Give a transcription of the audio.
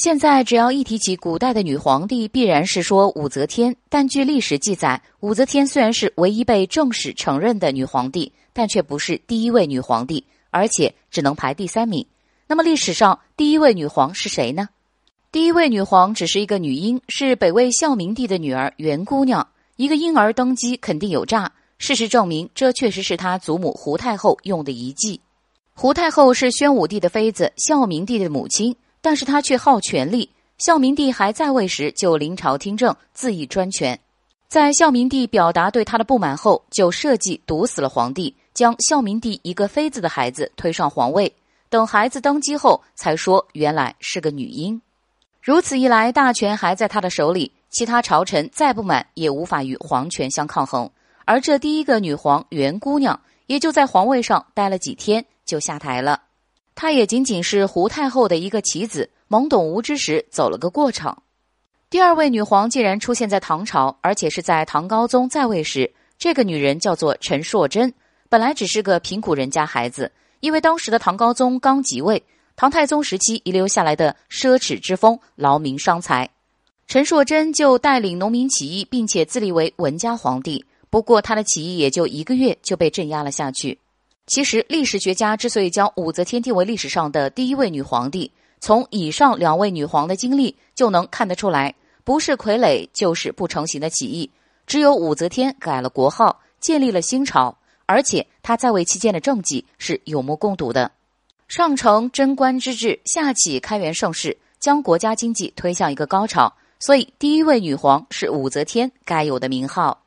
现在只要一提起古代的女皇帝，必然是说武则天。但据历史记载，武则天虽然是唯一被正史承认的女皇帝，但却不是第一位女皇帝，而且只能排第三名。那么历史上第一位女皇是谁呢？第一位女皇只是一个女婴，是北魏孝明帝的女儿元姑娘。一个婴儿登基肯定有诈，事实证明，这确实是她祖母胡太后用的遗迹。胡太后是宣武帝的妃子，孝明帝的母亲。但是他却好权力。孝明帝还在位时，就临朝听政，恣意专权。在孝明帝表达对他的不满后，就设计毒死了皇帝，将孝明帝一个妃子的孩子推上皇位。等孩子登基后，才说原来是个女婴。如此一来，大权还在他的手里，其他朝臣再不满，也无法与皇权相抗衡。而这第一个女皇袁姑娘，也就在皇位上待了几天，就下台了。她也仅仅是胡太后的一个棋子，懵懂无知时走了个过场。第二位女皇竟然出现在唐朝，而且是在唐高宗在位时。这个女人叫做陈硕贞，本来只是个贫苦人家孩子，因为当时的唐高宗刚即位，唐太宗时期遗留下来的奢侈之风劳民伤财，陈硕贞就带领农民起义，并且自立为文家皇帝。不过他的起义也就一个月就被镇压了下去。其实，历史学家之所以将武则天定为历史上的第一位女皇帝，从以上两位女皇的经历就能看得出来，不是傀儡就是不成形的起义。只有武则天改了国号，建立了新朝，而且她在位期间的政绩是有目共睹的。上承贞观之治，下启开元盛世，将国家经济推向一个高潮。所以，第一位女皇是武则天该有的名号。